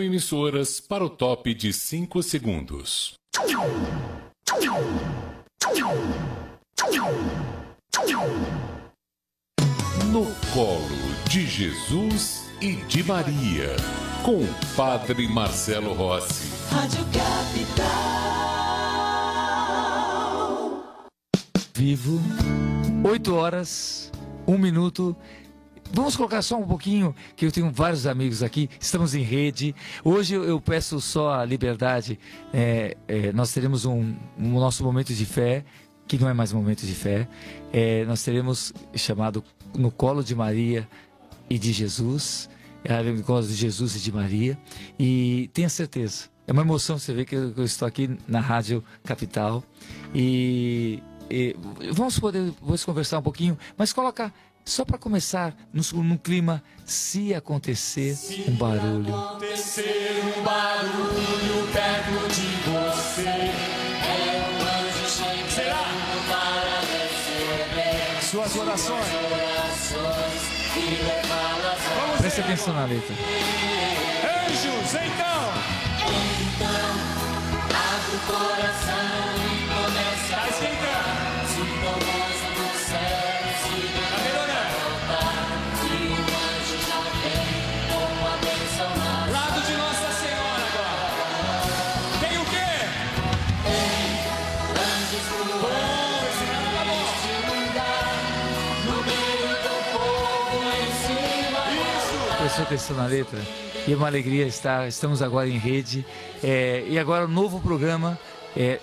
cinco emissoras para o top de 5 segundos. No colo de Jesus e de Maria, com Padre Marcelo Rossi. Rádio Capital. Vivo, 8 horas, 1 minuto. Vamos colocar só um pouquinho, que eu tenho vários amigos aqui, estamos em rede. Hoje eu, peço só a liberdade. É, é, nós teremos um, um nosso momento de fé, que não é mais momento de fé. É, nós teremos chamado No Colo de Maria e de Jesus. É, no colo de Jesus e de Maria. E tenha certeza, é uma emoção você ver que eu, que eu estou aqui na Rádio Capital. E, e vamos poder depois conversar um pouquinho, mas coloca só para começar, no, no clima, se acontecer um barulho. Acontecer um barulho perto de você. É um anjo chegando para receber Suas orações. orações e levá-las Preste atenção na letra. Anjos, então. Abre o coração Atenção na letra? E é uma alegria estar, estamos agora em rede. É, e agora o novo programa. É,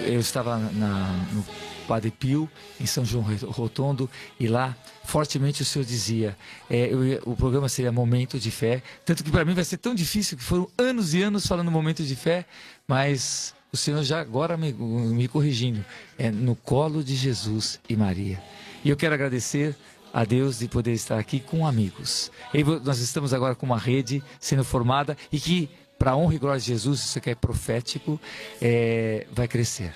eu estava na, no Padre Pio, em São João Rotondo, e lá fortemente o senhor dizia: é, eu o programa seria Momento de Fé. Tanto que para mim vai ser tão difícil, que foram anos e anos falando Momento de Fé, mas o senhor já agora me, me corrigindo: é no colo de Jesus e Maria. E eu quero agradecer a Deus de poder estar aqui com amigos. E nós estamos agora com uma rede sendo formada e que, para honra e glória de Jesus, isso aqui é profético, é, vai crescer.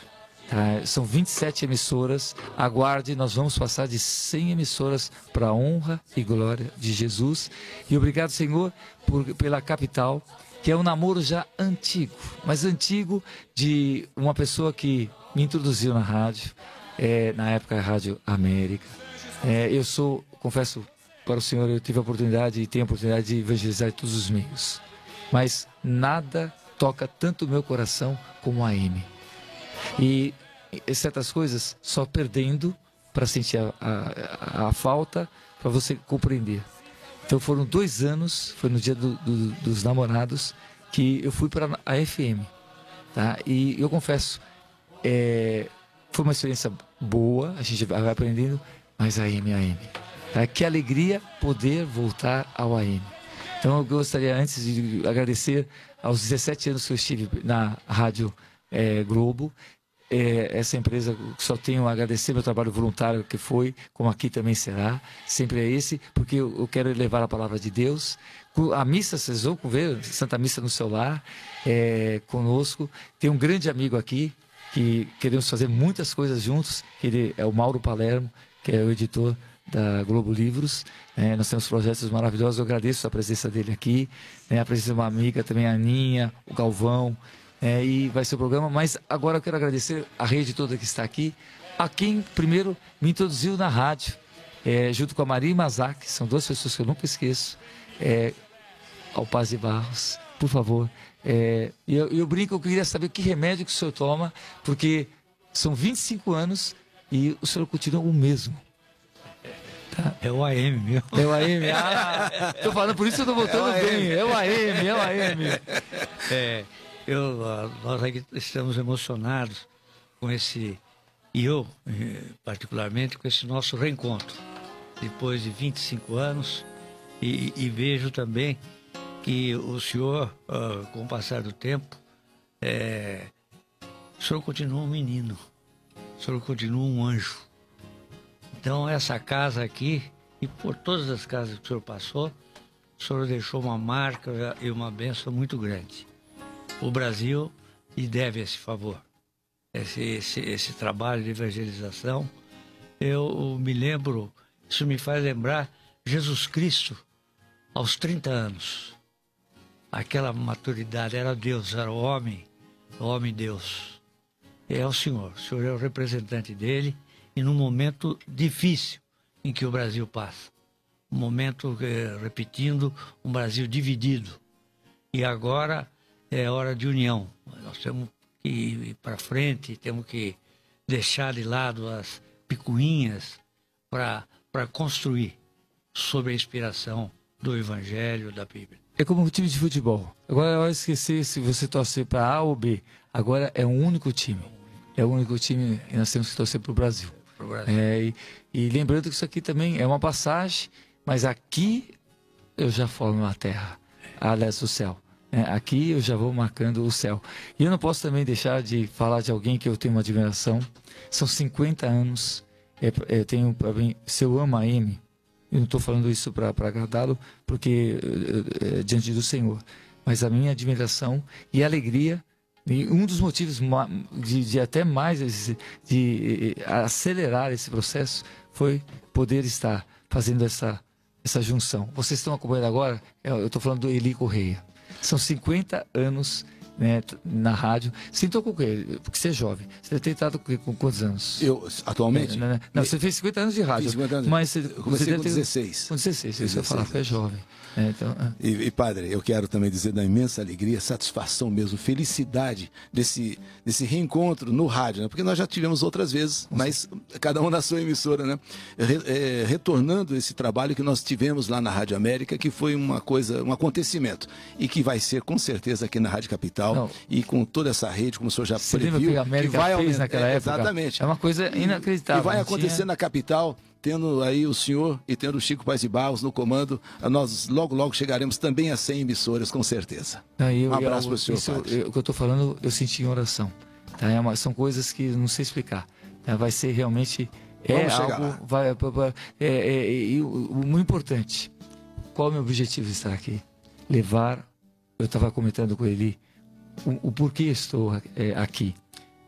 tá? São 27 emissoras. Aguarde, nós vamos passar de 100 emissoras para a honra e glória de Jesus. E obrigado, Senhor, por, pela capital, que é um namoro já antigo, mas antigo de uma pessoa que me introduziu na rádio, é, na época Rádio América. É, eu sou, confesso para o senhor, eu tive a oportunidade e tenho a oportunidade de evangelizar em todos os meios. Mas nada toca tanto o meu coração como a M. E certas coisas só perdendo para sentir a, a, a falta, para você compreender. Então foram dois anos, foi no dia do- do- dos namorados, que eu fui para a FM. Tá? E eu confesso, é, foi uma experiência boa, a gente vai aprendendo, mas AM, AM. Tá? Que alegria poder voltar ao AM. Então eu gostaria antes de agradecer aos 17 anos que eu estive na Rádio eh, Globo, eh, essa empresa só tenho a agradecer meu trabalho voluntário que foi, como aqui também será, sempre é esse, porque eu, eu quero levar a palavra de Deus. A missa, vocês vão ver, Santa Missa no celular, eh, conosco. Tem um grande amigo aqui, que queremos fazer muitas coisas juntos, ele é o Mauro Palermo, que é o editor da Globo Livros. né? nós temos projetos maravilhosos, eu agradeço a presença dele aqui, né? a presença de uma amiga também, a Aninha, o Galvão, né? e vai ser o programa. Mas agora eu quero agradecer a rede toda que está aqui, a quem primeiro me introduziu na rádio, é, junto com a Maria Mazak, são duas pessoas que eu nunca esqueço, é, ao Paz de Barros, por favor. É, eu, eu brinco, eu queria saber que remédio que o senhor toma, porque são 25 anos e o senhor continua o mesmo. É o AM, meu. É o AM. Ah, tô falando, por isso eu tô voltando bem. É o AM, é o AM. É, eu, nós aqui estamos emocionados com esse, e eu eh, particularmente, com esse nosso reencontro. Depois de 25 anos, e, e vejo também que o senhor, com o passar do tempo, eh, o senhor continua um menino, o senhor continua um anjo. Então, essa casa aqui, e por todas as casas que o senhor passou, o senhor deixou uma marca e uma benção muito grande. O Brasil lhe deve esse favor, esse, esse, esse trabalho de evangelização. Eu me lembro, isso me faz lembrar Jesus Cristo aos 30 anos. aquela maturidade, era Deus, era o homem, o homem Deus. É o Senhor, o Senhor é o representante dele e num momento difícil em que o Brasil passa. Um momento, eh, repetindo, um Brasil dividido. E agora é hora de união. Nós temos que ir para frente, temos que deixar de lado as picuinhas para construir sobre a inspiração do Evangelho, da Bíblia. É como um time de futebol. Agora é de esquecer se você torcer para A ou B. Agora é um único time. É o único time e nós temos que torcer para o Brasil. Pro Brasil. É, e, e lembrando que isso aqui também é uma passagem, mas aqui eu já formo a terra, aliás, o céu. É, aqui eu já vou marcando o céu. E eu não posso também deixar de falar de alguém que eu tenho uma admiração. São 50 anos. É, eu tenho para mim, se eu amo a Amy, eu não estou falando isso para agradá-lo, porque é, é, diante do Senhor. Mas a minha admiração e alegria e um dos motivos de, de até mais de acelerar esse processo foi poder estar fazendo essa, essa junção. Vocês estão acompanhando agora? Eu eu estou falando do Eli Correia. São 50 anos né, na rádio. Você entrou com o quê? Porque você é jovem. Você deve ter entrado com, com quantos anos? Eu, atualmente? Não, não, não, você fez 50 anos de rádio. Fiz 50 anos. Mas você, Eu comecei você com ter- 16. Com 16, isso eu 16 falar, porque é jovem. É, então, ah. E, e, padre, eu quero também dizer da imensa alegria, satisfação mesmo, felicidade desse, desse reencontro no rádio, né? Porque nós já tivemos outras vezes, mas cada um na sua emissora, né? Re- é, retornando esse trabalho que nós tivemos lá na Rádio América, que foi uma coisa, um acontecimento, e que vai ser com certeza aqui na Rádio Capital Não. e com toda essa rede, como o senhor já Você previu, que a América vai fez naquela é, época? Exatamente. É uma coisa inacreditável. E vai acontecer tinha- na capital, tendo aí o senhor e tendo o Chico Paz de Barros no comando. Nós logo, logo chegaremos também a 100 emissoras, com certeza. Não, e eu- Um abraço eu- pro senhor, isso eu- padre. eu- O que eu estou falando, eu senti em oração. Tá? É uma- são coisas que não sei explicar. tá? Vai ser realmente. É Vamos chegar algo. Vai, pa- é, é, o, o muito importante. Qual é o meu objetivo de estar aqui? Levar. Eu estava comentando com ele o, o porquê estou é, aqui.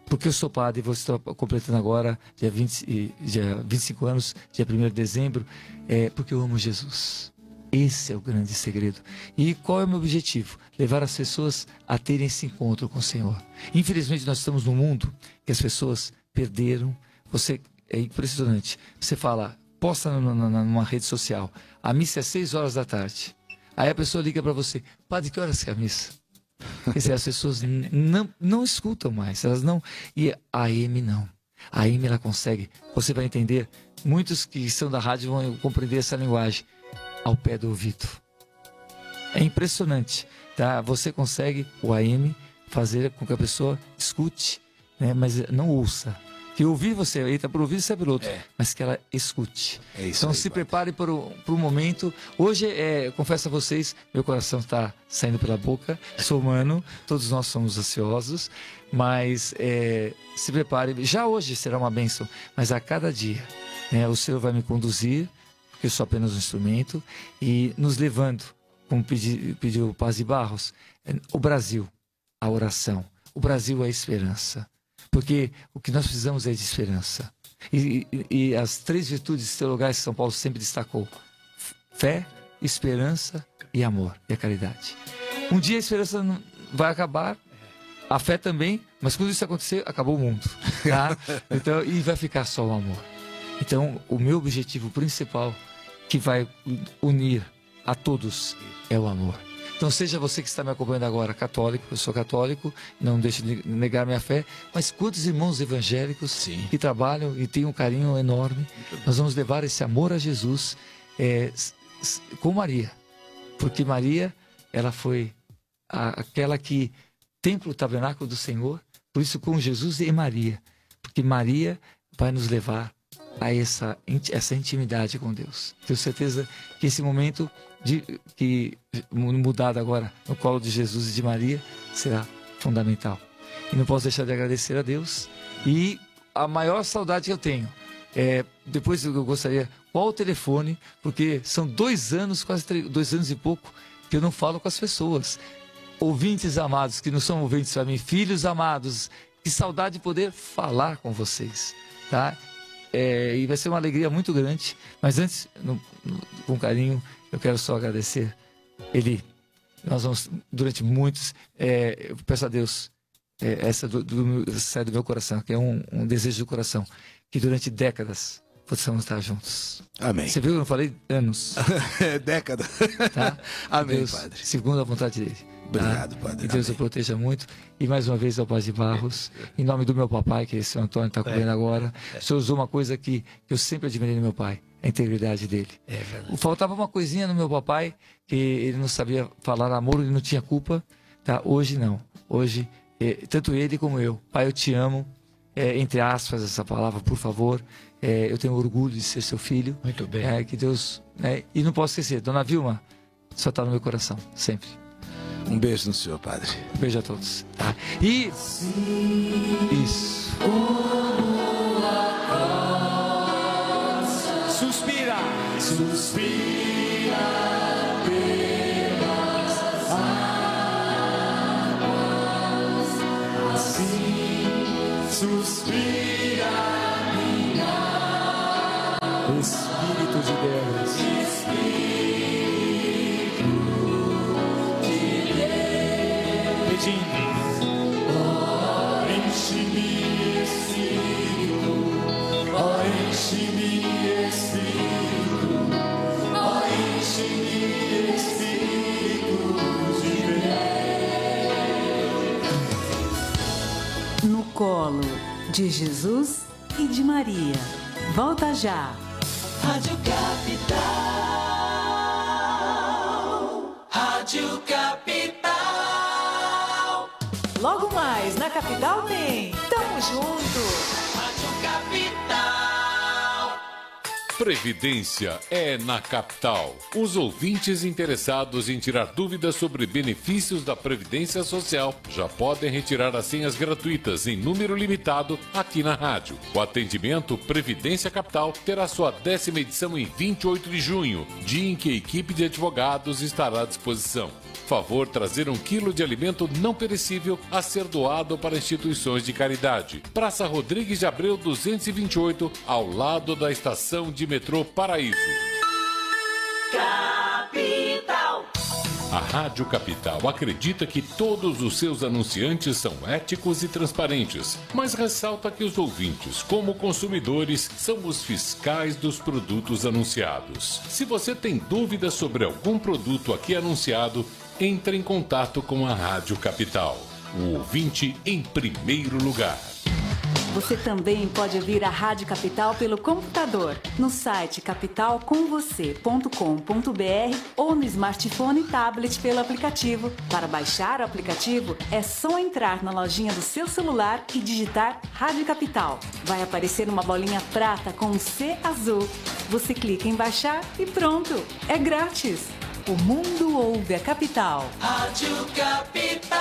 Porque eu sou padre vou estar completando agora, dia, 20, e- dia 25 anos, dia 1 de dezembro, é porque eu amo Jesus. Esse é o grande segredo. E qual é o meu objetivo? Levar as pessoas a terem esse encontro com o Senhor. Infelizmente, nós estamos num mundo que as pessoas perderam. Você é impressionante. Você fala, posta numa rede social, a missa é 6 horas da tarde. Aí a pessoa liga para você, padre, que horas que é a missa? Quer dizer, as pessoas não, não escutam mais, elas não. E a AM não. A AM ela consegue, você vai entender, muitos que são da rádio vão compreender essa linguagem ao pé do ouvido. É impressionante, tá? Você consegue o AM fazer com que a pessoa escute, né? mas não ouça. Que ouvir você entra por ouvir e sai pelo outro, mas que ela escute. É isso então aí, se prepare para o, para o momento. Hoje, é, confesso a vocês, meu coração está saindo pela boca. Sou humano, todos nós somos ansiosos, mas é, se prepare. Já hoje será uma bênção, mas a cada dia né, o Senhor vai me conduzir, porque eu sou apenas um instrumento, e nos levando, como pedi, pediu o Paz de Barros, é, o Brasil, a oração. O Brasil é a esperança. Porque o que nós precisamos é de esperança. E, e- as três virtudes teologais que São Paulo sempre destacou: fé, esperança e amor, e a caridade. Um dia a esperança vai acabar, a fé também, mas quando isso acontecer, acabou o mundo. Tá? Então, e vai ficar só o amor. Então, o meu objetivo principal, que vai unir a todos, é o amor. Então, seja você que está me acompanhando agora, católico, eu sou católico, não deixo de negar minha fé, mas quantos irmãos evangélicos Sim. que trabalham e têm um carinho enorme, nós vamos levar esse amor a Jesus é, com Maria. Porque Maria, ela foi a- aquela que templo o tabernáculo do Senhor, por isso com Jesus e Maria, porque Maria vai nos levar a essa, essa intimidade com Deus. Tenho certeza que esse momento de, que mudado agora no colo de Jesus e de Maria será fundamental. E não posso deixar de agradecer a Deus. E a maior saudade que eu tenho é, depois eu gostaria, qual o telefone, porque são dois anos, quase três- dois anos e pouco, que eu não falo com as pessoas. Ouvintes amados, que não são ouvintes para mim, filhos amados, que saudade de poder falar com vocês, tá? É, e vai ser uma alegria muito grande. Mas antes, no- no- com carinho, eu quero só agradecer. Eli, Nós vamos, durante muitos, é, eu peço a Deus, é, essa do, do, sai do meu coração, que é um, um desejo do coração, que durante décadas possamos estar juntos. Amém. Você viu que eu não falei anos, É década. tá? Amém, Deus, Padre. Segundo a vontade dele. Tá? Obrigado, Padre. Que Deus Amém. o proteja muito. E mais uma vez ao Paz de Barros, em nome do meu papai, que esse Antônio está cobrindo agora. O senhor usou uma coisa que eu sempre admirei no meu pai, a integridade dele. É verdade. Faltava uma coisinha no meu papai, que ele não sabia falar amor, ele não tinha culpa. Tá? Hoje não. Hoje, eh, tanto ele como eu. Pai, eu te amo. Eh, entre aspas, essa palavra, por favor. Eh, eu tenho orgulho de ser seu filho. Muito bem. É, que Deus. né? E não posso esquecer, Dona Vilma, só está no meu coração, sempre. Um beijo no senhor, Padre. Um beijo a todos. Tá? E. Isso. Suspira. Suspira. Suspira. No colo de Jesus e de Maria. Volta já. Rádio Capital. Rádio Capital. Logo mais na capital tem. Tamo junto. Previdência é na capital. Os ouvintes interessados em tirar dúvidas sobre benefícios da Previdência Social já podem retirar as senhas gratuitas em número limitado aqui na rádio. O atendimento Previdência Capital terá sua décima edição em 28 de junho, dia em que a equipe de advogados estará à disposição. Favor trazer um quilo de alimento não perecível a ser doado para instituições de caridade. Praça Rodrigues de Abreu 228, ao lado da estação de metrô Paraíso. Capital. A Rádio Capital acredita que todos os seus anunciantes são éticos e transparentes, mas ressalta que os ouvintes, como consumidores, são os fiscais dos produtos anunciados. Se você tem dúvidas sobre algum produto aqui anunciado, entre em contato com a Rádio Capital. O ouvinte em primeiro lugar. Você também pode ouvir a Rádio Capital pelo computador, no site capitalcomvocê.com.br ou no smartphone e tablet pelo aplicativo. Para baixar o aplicativo, é só entrar na lojinha do seu celular e digitar Rádio Capital. Vai aparecer uma bolinha prata com um C azul. Você clica em baixar e pronto! É grátis! O mundo ouve a capital. Rádio Capital.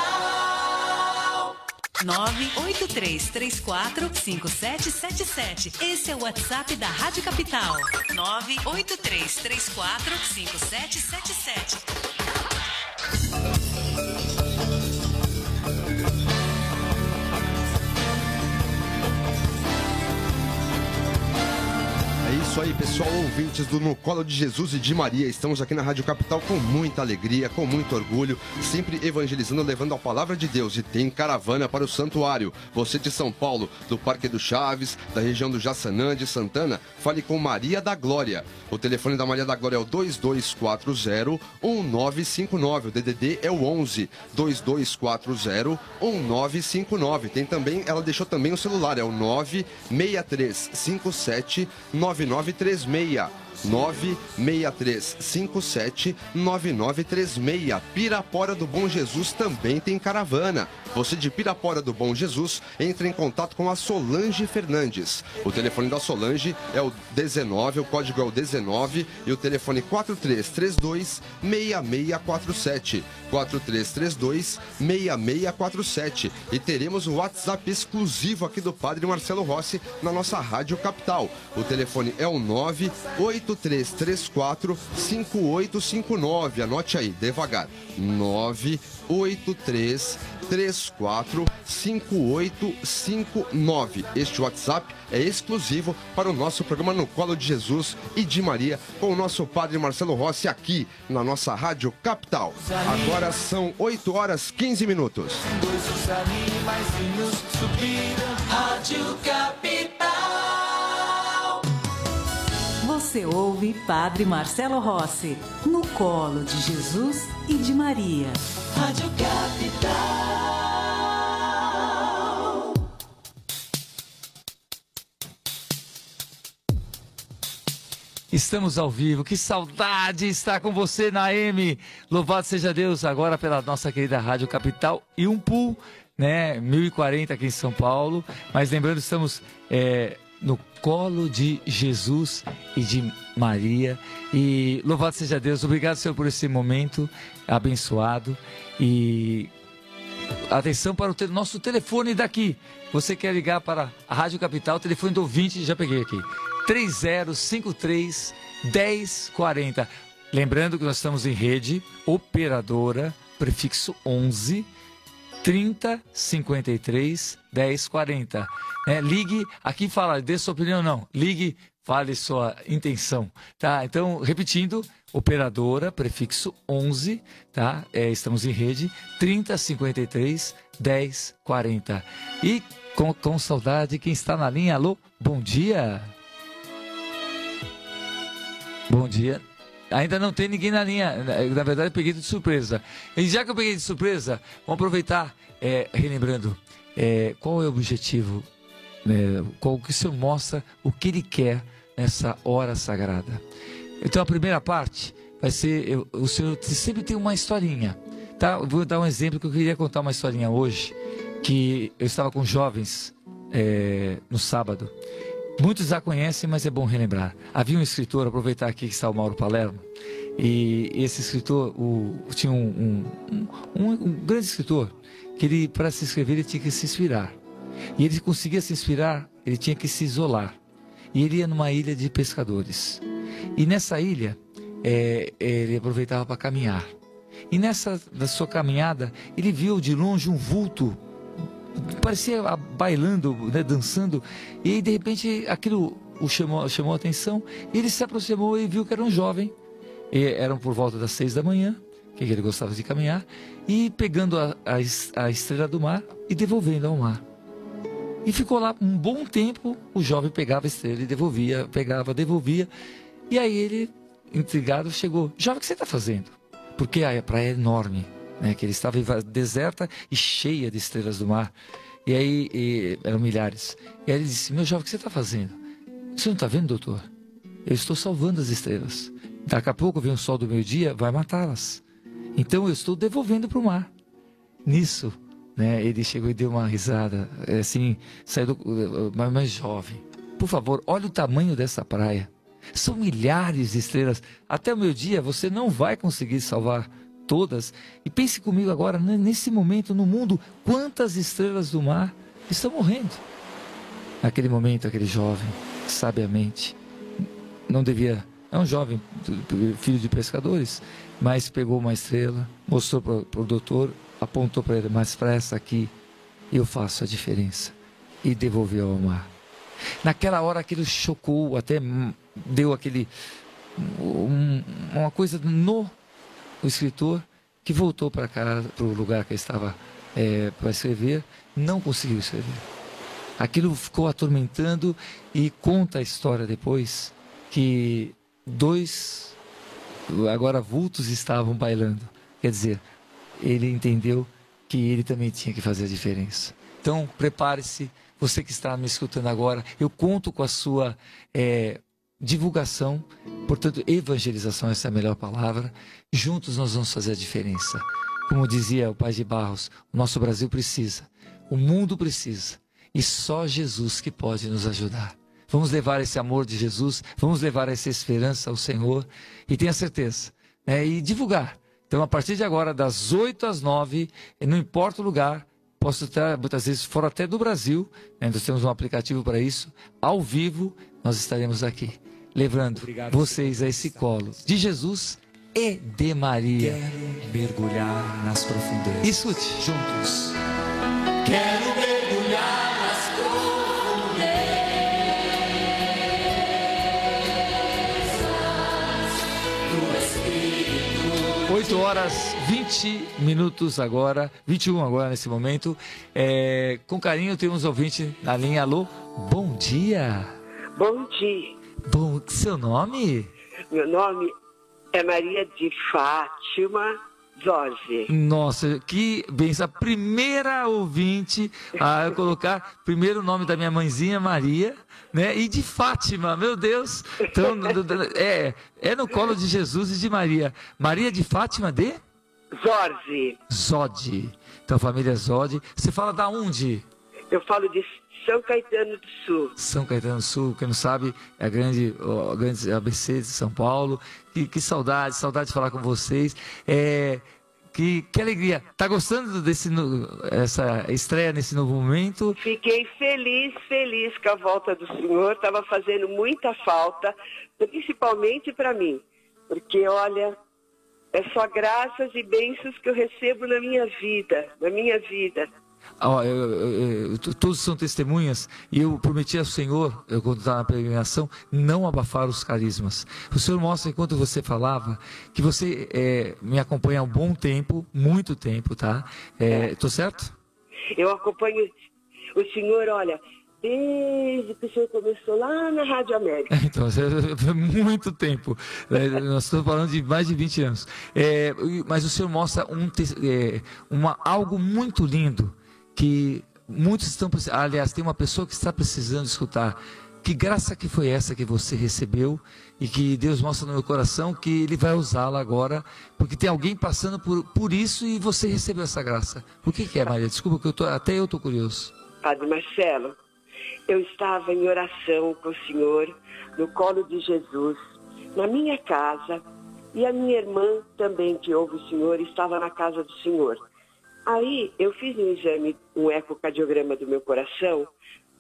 983345777. Esse é o WhatsApp da Rádio Capital. 983345777. Isso aí, pessoal, ouvintes do No Colo de Jesus e de Maria. Estamos aqui na Rádio Capital com muita alegria, com muito orgulho, sempre evangelizando, levando a palavra de Deus. E tem caravana para o santuário. Você de São Paulo, do Parque do Chaves, da região do Jaçanã, de Santana, fale com Maria da Glória. O telefone da Maria da Glória é o 2240-1959. O DDD é o 11 2240-1959. Tem também, ela deixou também o celular, é o 96357 9936. 963579936. Pirapora do Bom Jesus também tem caravana. Você de Pirapora do Bom Jesus entra em contato com a Solange Fernandes. O telefone da Solange é o 19, o código é o 19 e o telefone 4332 6647. 4332 6647. E teremos o WhatsApp exclusivo aqui do Padre Marcelo Rossi na nossa Rádio Capital. O telefone é o 983 98334 5859. Anote aí, devagar. 983 34 5859. Este WhatsApp é exclusivo para o nosso programa No Colo de Jesus e de Maria, com o nosso padre Marcelo Rossi aqui na nossa Rádio Capital. Agora são 8 horas 15 minutos. Rádio Capital. Você ouve Padre Marcelo Rossi, no colo de Jesus e de Maria. Rádio Capital. Estamos ao vivo, que saudade estar com você na M. Louvado seja Deus agora pela nossa querida Rádio Capital e um pool, né? 1040 aqui em São Paulo. Mas lembrando, estamos é, no colo de Jesus e de Maria. E louvado seja Deus, obrigado, Senhor, por esse momento abençoado. E Atenção para o te- nosso telefone daqui. Você quer ligar para a Rádio Capital, telefone do ouvinte, já peguei aqui. 3053 1040. Lembrando que nós estamos em rede operadora, prefixo 11 30 53 10 40. Né? Ligue, aqui fala, dê sua opinião, não. Ligue, fale sua intenção. Tá? Então, repetindo, operadora, prefixo 11, tá? É, estamos em rede 30 53 10 40. E com, com saudade, quem está na linha, alô, bom dia. Bom dia. Ainda não tem ninguém na linha. Na verdade, eu peguei de surpresa. E já que eu peguei de surpresa, vamos aproveitar, é, relembrando, é, qual é o objetivo, né, qual que o Senhor mostra, o que Ele quer nessa hora sagrada. Então, a primeira parte vai ser, eu- o Senhor sempre tem uma historinha. Tá? Vou dar um exemplo que eu queria contar uma historinha hoje, que eu estava com jovens é, no sábado. Muitos já conhecem, mas é bom relembrar. Havia um escritor, aproveitar aqui que está o Mauro Palermo, e esse escritor o, tinha um, um, um, um grande escritor, que ele, para se escrever, ele tinha que se inspirar. E ele conseguia se inspirar, ele tinha que se isolar. E ele ia numa ilha de pescadores. E nessa ilha, é, ele aproveitava para caminhar. E nessa da sua caminhada, ele viu de longe um vulto parecia ah, bailando, né, dançando, e aí, de repente aquilo o chamou, chamou a atenção, e ele se aproximou e viu que era um jovem, e eram por volta das seis da manhã, que ele gostava de caminhar, e pegando a, a a estrela do mar e devolvendo ao mar. E ficou lá um bom tempo, o jovem pegava a estrela e devolvia, pegava, devolvia, e aí ele, intrigado, chegou, jovem, o que você está fazendo? Porque a praia é enorme, né, que ele estava deserta e cheia de estrelas do mar. E aí e, eram milhares. E aí ele disse: Meu jovem, o que você está fazendo? Você não está vendo, doutor? Eu estou salvando as estrelas. Daqui a pouco vem o sol do meio-dia, vai matá-las. Então eu estou devolvendo para o mar. Nisso, né, ele chegou e deu uma risada, é, assim, saiu do, mais, mais jovem. Por favor, olha o tamanho dessa praia. São milhares de estrelas. Até o meio-dia você não vai conseguir salvar todas. E pense comigo agora, né, nesse momento no mundo, quantas estrelas do mar estão morrendo. Naquele momento, aquele jovem, sabiamente, não devia. É um jovem, filho de pescadores, mas pegou uma estrela, mostrou para o doutor, apontou para ele, mas para essa aqui eu faço a diferença. E devolveu ao mar. Naquela hora aquilo chocou, até deu aquele. um- uma coisa no o escritor que voltou para o lugar que estava para escrever, não conseguiu escrever. Aquilo ficou atormentando e conta a história depois que dois agora vultos estavam bailando. Quer dizer, ele entendeu que ele também tinha que fazer a diferença. Então, prepare-se, você que está me escutando agora, eu conto com a sua eh, divulgação, portanto, evangelização, essa é a melhor palavra. Juntos nós vamos fazer a diferença. Como dizia o pai de Barros, o nosso Brasil precisa, o mundo precisa, e só Jesus que pode nos ajudar. Vamos levar esse amor de Jesus, vamos levar essa esperança ao Senhor e tenha certeza, né? e divulgar. Então, a partir de agora, das 8 às 9, e não importa o lugar, posso estar muitas vezes fora até do Brasil, né? nós temos um aplicativo para isso, ao vivo, nós estaremos aqui, levando vocês a esse colo de Jesus e de Maria. Quero mergulhar nas profundezas. Escute. Juntos. Quero mergulhar nas profundezas do Espírito. 8 horas 20 minutos agora, 21 agora nesse momento. É, com carinho temos ouvinte na linha. Alô, bom dia. Bom dia. Bom, seu nome? Meu nome é Maria de Fátima Zorzi. Nossa, que benção. A primeira ouvinte a colocar primeiro o nome da minha mãezinha, Maria, né? E de Fátima, meu Deus. Então, é, é no colo de Jesus e de Maria. Maria de Fátima de? Zorzi. Zode. Então, família Zode. Você fala da onde? Eu falo de São Caetano do Sul. São Caetano do Sul, quem não sabe, é a grande, a grande ABC de São Paulo. Que, que saudade, saudade de falar com vocês. É, que, que alegria. Tá gostando desse essa estreia nesse novo momento? Fiquei feliz, feliz com a volta do senhor. Estava fazendo muita falta, principalmente para mim. Porque, olha, é só graças e bênçãos que eu recebo na minha vida, na minha vida. Ó, eu- eu- eu- todos são testemunhas e eu prometi ao Senhor, eu quando estava na peregrinação, não abafar os carismas. O Senhor mostra enquanto você falava que você é, me acompanha há um bom tempo, muito tempo, tá? É, tô certo? Eu acompanho o senhor, olha, desde que o senhor começou lá na Rádio América. Então, foi muito tempo. É, Nós estamos falando de mais de 20 anos. É, mas o Senhor mostra um, é, uma, algo muito lindo que muitos estão precisando. Aliás, tem uma pessoa que está precisando escutar. Que graça que foi essa que você recebeu e que Deus mostra no meu coração que Ele vai usá-la agora, porque tem alguém passando por, por isso e você recebeu essa graça. Por que, que é, Maria? Desculpa que eu tô, até eu estou curioso. Padre Marcelo, eu estava em oração com o Senhor, no colo de Jesus, na minha casa, e a minha irmã também, que ouve o Senhor, estava na casa do Senhor. Aí eu fiz um exame, um ecocardiograma do meu coração,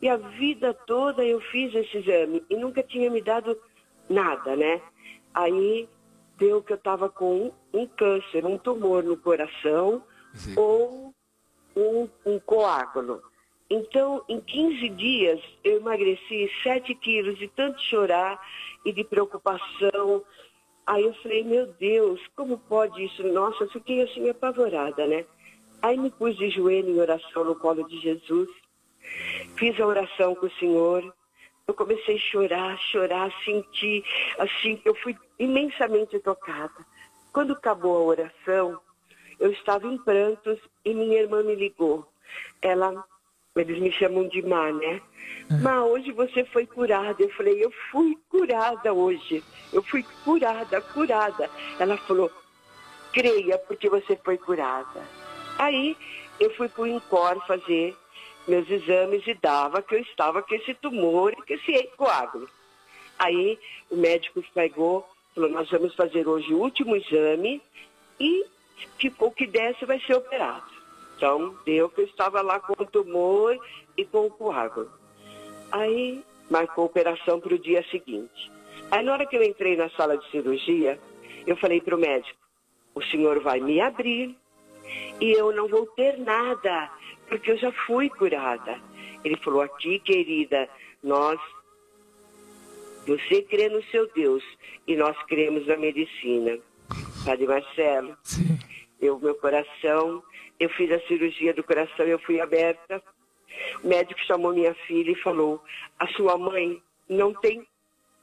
e a vida toda eu fiz esse exame e nunca tinha me dado nada, né? Aí deu que eu estava com um, um câncer, um tumor no coração ou um, um coágulo. Então, em 15 dias, eu emagreci 7 quilos de tanto chorar e de preocupação. Aí eu falei, meu Deus, como pode isso? Nossa, eu fiquei assim apavorada, né? Aí me pus de joelho em oração no colo de Jesus. Fiz a oração com o Senhor. Eu comecei a chorar, chorar, sentir, assim, eu fui imensamente tocada. Quando acabou a oração, eu estava em prantos e minha irmã me ligou. Ela, eles me chamam de Má, né? Má, hoje você foi curada. Eu falei, eu fui curada hoje. Eu fui curada, curada. Ela falou, creia porque você foi curada. Aí eu fui para o INCOR fazer meus exames e dava que eu estava com esse tumor e com esse coágulo. Aí o médico pegou, falou, nós vamos fazer hoje o último exame e ficou que desse vai ser operado. Então deu que eu estava lá com o tumor e com o coágulo. Aí marcou a operação para o dia seguinte. Aí na hora que eu entrei na sala de cirurgia, eu falei para o médico, o senhor vai me abrir e eu não vou ter nada, porque eu já fui curada. Ele falou, aqui, querida, nós, você crê no seu Deus e nós cremos na medicina. Padre Marcelo, eu, meu coração, eu fiz a cirurgia do coração, eu fui aberta. O médico chamou minha filha e falou, a sua mãe não tem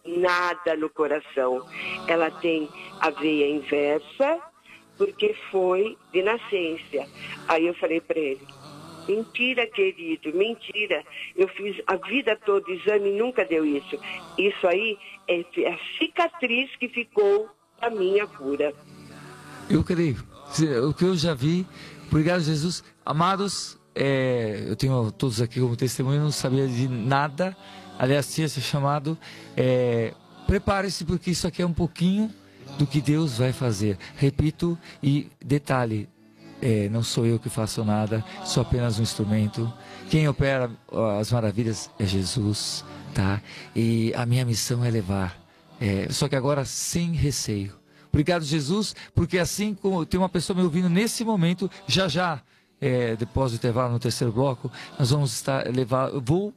nada no coração. Ela tem a veia inversa, porque foi de nascença. Aí eu falei para ele, mentira, querido, mentira. Eu fiz a vida toda exame e nunca deu isso. Isso aí é a cicatriz que ficou da minha cura. Eu creio. O que eu já vi, obrigado Jesus. Amados, é, eu tenho todos aqui como testemunho, não sabia de nada. Aliás, tinha se chamado. É, Prepare-se, porque isso aqui é um pouquinho do que Deus vai fazer. Repito e detalhe: é, não sou eu que faço nada, sou apenas um instrumento. Quem opera as maravilhas é Jesus, tá? E a minha missão é levar É, só que agora sem receio. Obrigado, Jesus, porque assim como tem uma pessoa me ouvindo nesse momento, já já, é, depois do intervalo no terceiro bloco, nós vamos estar levar. Eu vou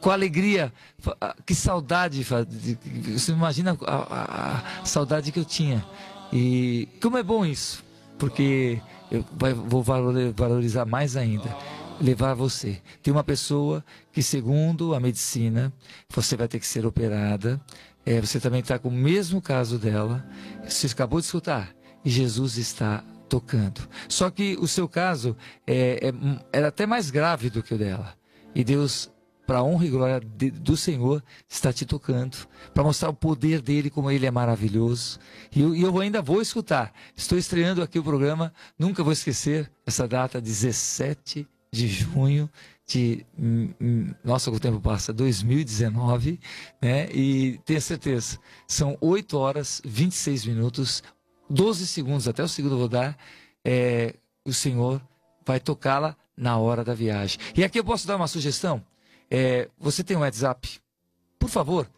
com alegria, ah, que saudade, você imagina a, a- a saudade que eu tinha. E como é bom isso, porque eu vou valor- valorizar mais ainda, levar você. Tem uma pessoa que, segundo a medicina, você vai ter que ser operada, é, você também está com o mesmo caso dela, você acabou de escutar, e Jesus está tocando. Só que o seu caso é, é, era até mais grave do que o dela. E Deus, para a honra e glória de- do Senhor, está te tocando, para mostrar o poder dele, como ele é maravilhoso. E eu, eu ainda vou escutar. Estou estreando aqui o programa, nunca vou esquecer essa data, 17 de junho de. hum, hum, Nossa, o tempo passa, 2019, né? E tenha certeza, são 8 horas, 26 minutos, 12 segundos, até o segundo eu vou dar. é, o Senhor vai tocá-la na hora da viagem. E aqui eu posso dar uma sugestão? É, você tem um WhatsApp? Por favor,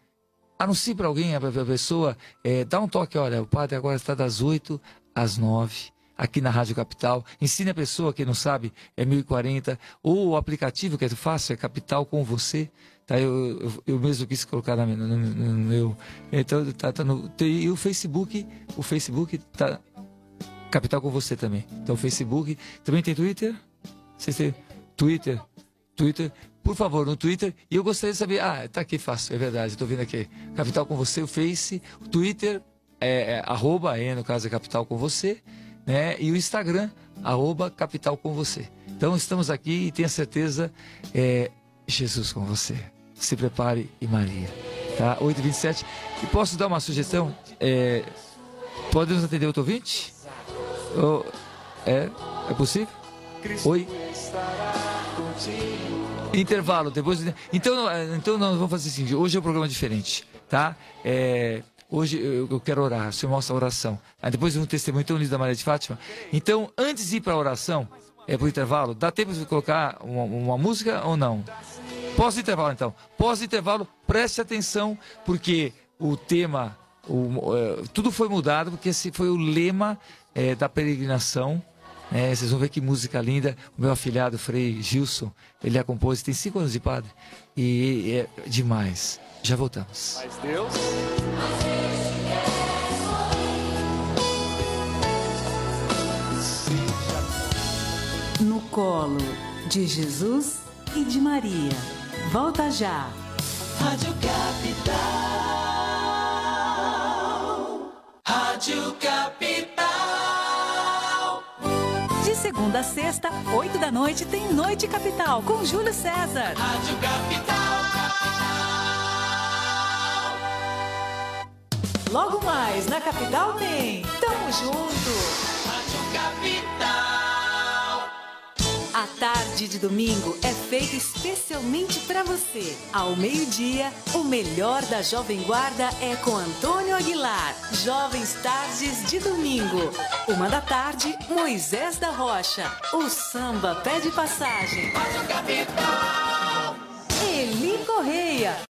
anuncie para alguém, a pessoa, é, dá um toque, olha, o padre agora está das 8 às 9 aqui na Rádio Capital. Ensine a pessoa que não sabe, é 1040, ou o aplicativo que é fácil, é Capital com você. Tá, eu, eu, eu mesmo quis colocar na, no, no- no meu. Então, tá, tá no, tem- e o Facebook, o Facebook tá Capital com você também. Então, Facebook. Também tem Twitter? Vocês têm Twitter? Twitter? Por favor, no Twitter. E eu gostaria de saber. Ah, tá aqui fácil, é verdade. Estou vendo aqui. Capital com você, o Face. O Twitter é, é arroba, é, no caso é Capital com você. Né? E o Instagram, arroba Capital com você. Então, estamos aqui e tenha certeza, é, Jesus com você. Se prepare e Maria. Tá? 8h27. E posso dar uma sugestão? É, podemos atender outro ouvinte? Ou- é? É possível? Oi? Intervalo, depois. Então, eh, então nós vamos fazer assim. Hoje é um programa diferente, tá? É, hoje eu, quero orar, você mostra a oração. Aí depois um testemunho tão lindo da Maria de Fátima. Então, antes de ir para a oração, é pro intervalo, dá tempo de colocar uma, uma música ou não? Pós-intervalo, então. Pós-intervalo, preste atenção, porque o tema, o, eh, tudo foi mudado, porque esse foi o lema eh, da peregrinação. Né? vocês vão ver que música linda. O meu afilhado, Frei Gilson, ele a compôs, tem cinco anos de padre. E é demais. Já voltamos. Mas Deus. No colo de Jesus e de Maria. Volta já. Rádio Capital. Rádio Capital. Segunda a sexta, oito da noite, tem Noite Capital com Júlio César. Rádio Capital. Logo mais, na Capital tem. Tamo junto. Rádio Capital. A tarde de domingo é feita especialmente para você. Ao meio-dia, o melhor da Jovem Guarda é com Antônio Aguilar. Jovens Tardes de domingo. Uma da tarde, Moisés da Rocha. O samba pede passagem. Rádio Capital. Eli Correia.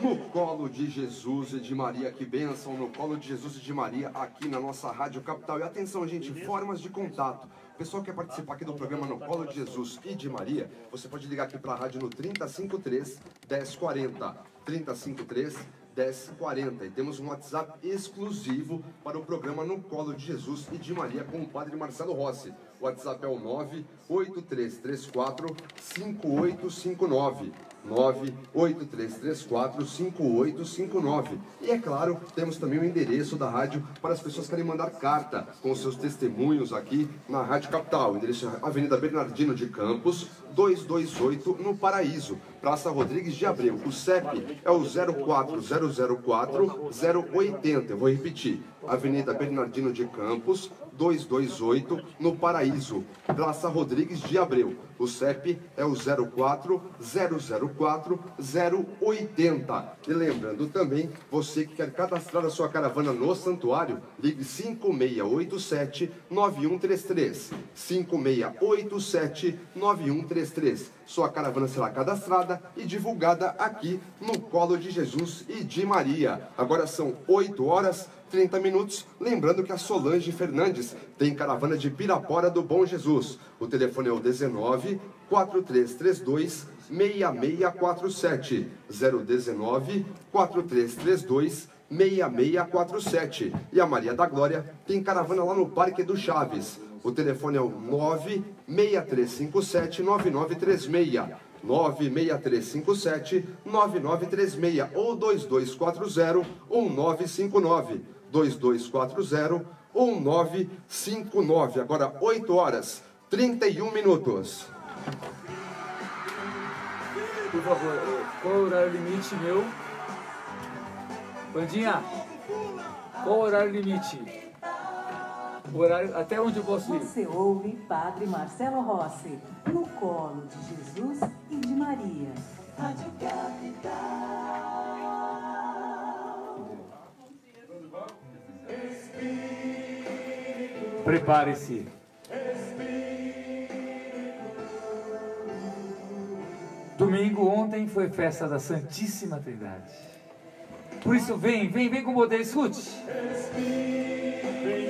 No colo de Jesus e de Maria, que bênção, no colo de Jesus e de Maria, aqui na nossa Rádio Capital. E atenção, gente, formas de contato. O pessoal quer participar aqui do programa No Colo de Jesus e de Maria, você pode ligar aqui para a rádio no 3053 1040. 3053 1040. E temos um WhatsApp exclusivo para o programa No Colo de Jesus e de Maria com o Padre Marcelo Rossi. O WhatsApp é o 98334 5859. 983345859. E é claro, temos também o endereço da rádio para as pessoas que querem mandar carta com seus testemunhos aqui na Rádio Capital. O endereço é Avenida Bernardino de Campos, 228, no Paraíso, Praça Rodrigues de Abreu. O CEP é o 04004 080. Eu vou repetir. Avenida Bernardino de Campos, 228, no Paraíso, Praça Rodrigues de Abreu. O CEP é o 04 004 080. E lembrando também, você que quer cadastrar a sua caravana no santuário, ligue 5687 9133. 5687 9133. Sua caravana será cadastrada e divulgada aqui no Colo de Jesus e de Maria. Agora são 8 horas 30 minutos. Lembrando que a Solange Fernandes tem caravana de Pirapora do Bom Jesus. O telefone é o 19 4332 6647 019 4332 6647. E a Maria da Glória tem caravana lá no Parque do Chaves. O telefone é o 96357 9936. 96357 9936 ou 2240 1959. 2240 1959. Agora 8 horas 31 minutos. Por favor, qual é o horário limite meu? Bandinha, qual o horário limite? O horário, até onde eu posso ir? Você ouve Padre Marcelo Rossi, no colo de Jesus e de Maria. Rádio Prepare-se. Domingo ontem foi festa da Santíssima Trindade. Por isso vem, vem, vem com poder, escute. Vem Espírito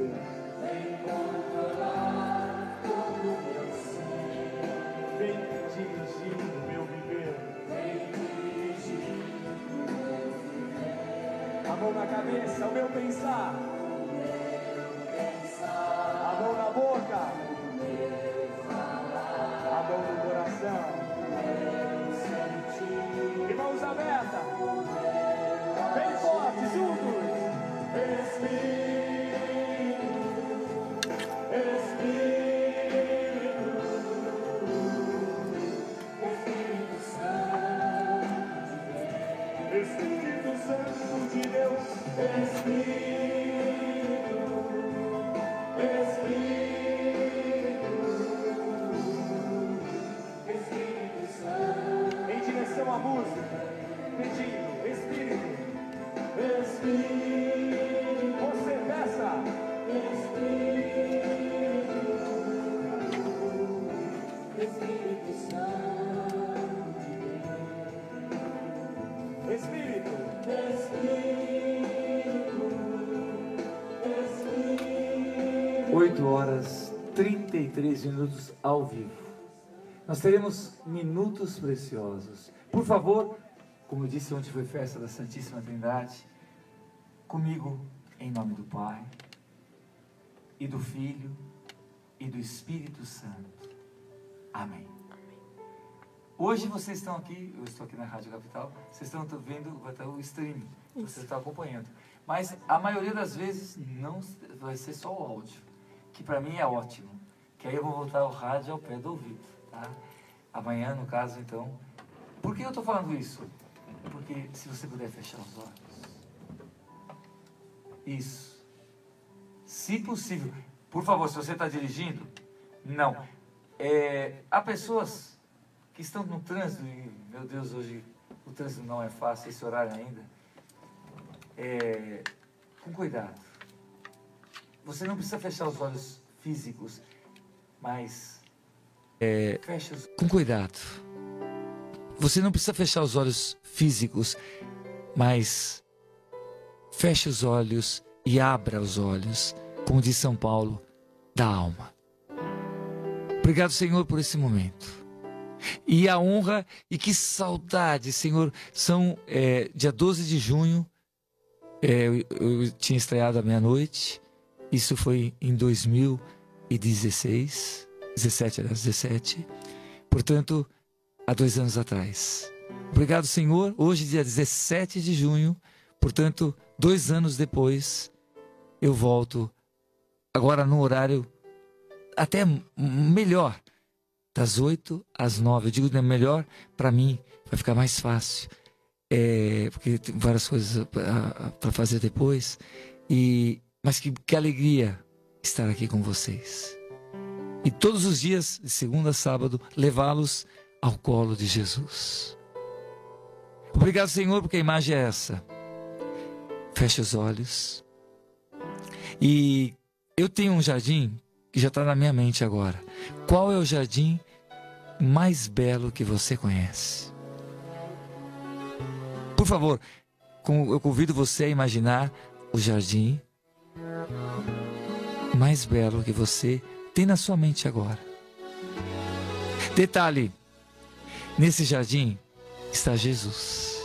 Vem controlar todo o meu ser. Vem dirigir o meu viver. Vem dirigir o meu viver. A mão na cabeça, o meu pensar. 33 minutos ao vivo. Nós teremos minutos preciosos. Por favor, como eu disse ontem foi festa da Santíssima Trindade, comigo em nome do Pai e do Filho e do Espírito Santo. Amém. Hoje vocês estão aqui, eu estou aqui na Rádio Capital, vocês estão vendo o streaming, vocês estão acompanhando. Mas a maioria das vezes não vai ser só o áudio, que para mim é ótimo. Que aí eu vou voltar o rádio ao pé do ouvido, tá? Amanhã, no caso, então. Por que eu estou falando isso? Porque se você puder fechar os olhos. Isso. Se possível. Por favor, se você está dirigindo, não. É, há pessoas que estão no trânsito, e, meu Deus, hoje o trânsito não é fácil, esse horário ainda. É, com cuidado. Você não precisa fechar os olhos físicos, mas é, os... com cuidado. Você não precisa fechar os olhos físicos, mas feche os olhos e abra os olhos, como diz São Paulo, da alma. Obrigado, Senhor, por esse momento. E a honra e que saudade, Senhor. São é, dia 12 de junho, é, eu, eu tinha estreado à meia-noite. Isso foi em 2016, 17 aliás, 17. Portanto, há dois anos atrás. Obrigado, Senhor. Hoje, dia 17 de junho, portanto, dois anos depois, eu volto agora no horário até melhor, das 8 às 9. Eu digo né, melhor para mim, vai ficar mais fácil. É, porque tem várias coisas para fazer depois. E, mas que, que alegria estar aqui com vocês. E todos os dias, de segunda a sábado, levá-los ao colo de Jesus. Obrigado, Senhor, porque a imagem é essa. Feche os olhos. E eu tenho um jardim que já está na minha mente agora. Qual é o jardim mais belo que você conhece? Por favor, eu convido você a imaginar o jardim mais belo que você tem na sua mente agora. Detalhe: nesse jardim está Jesus.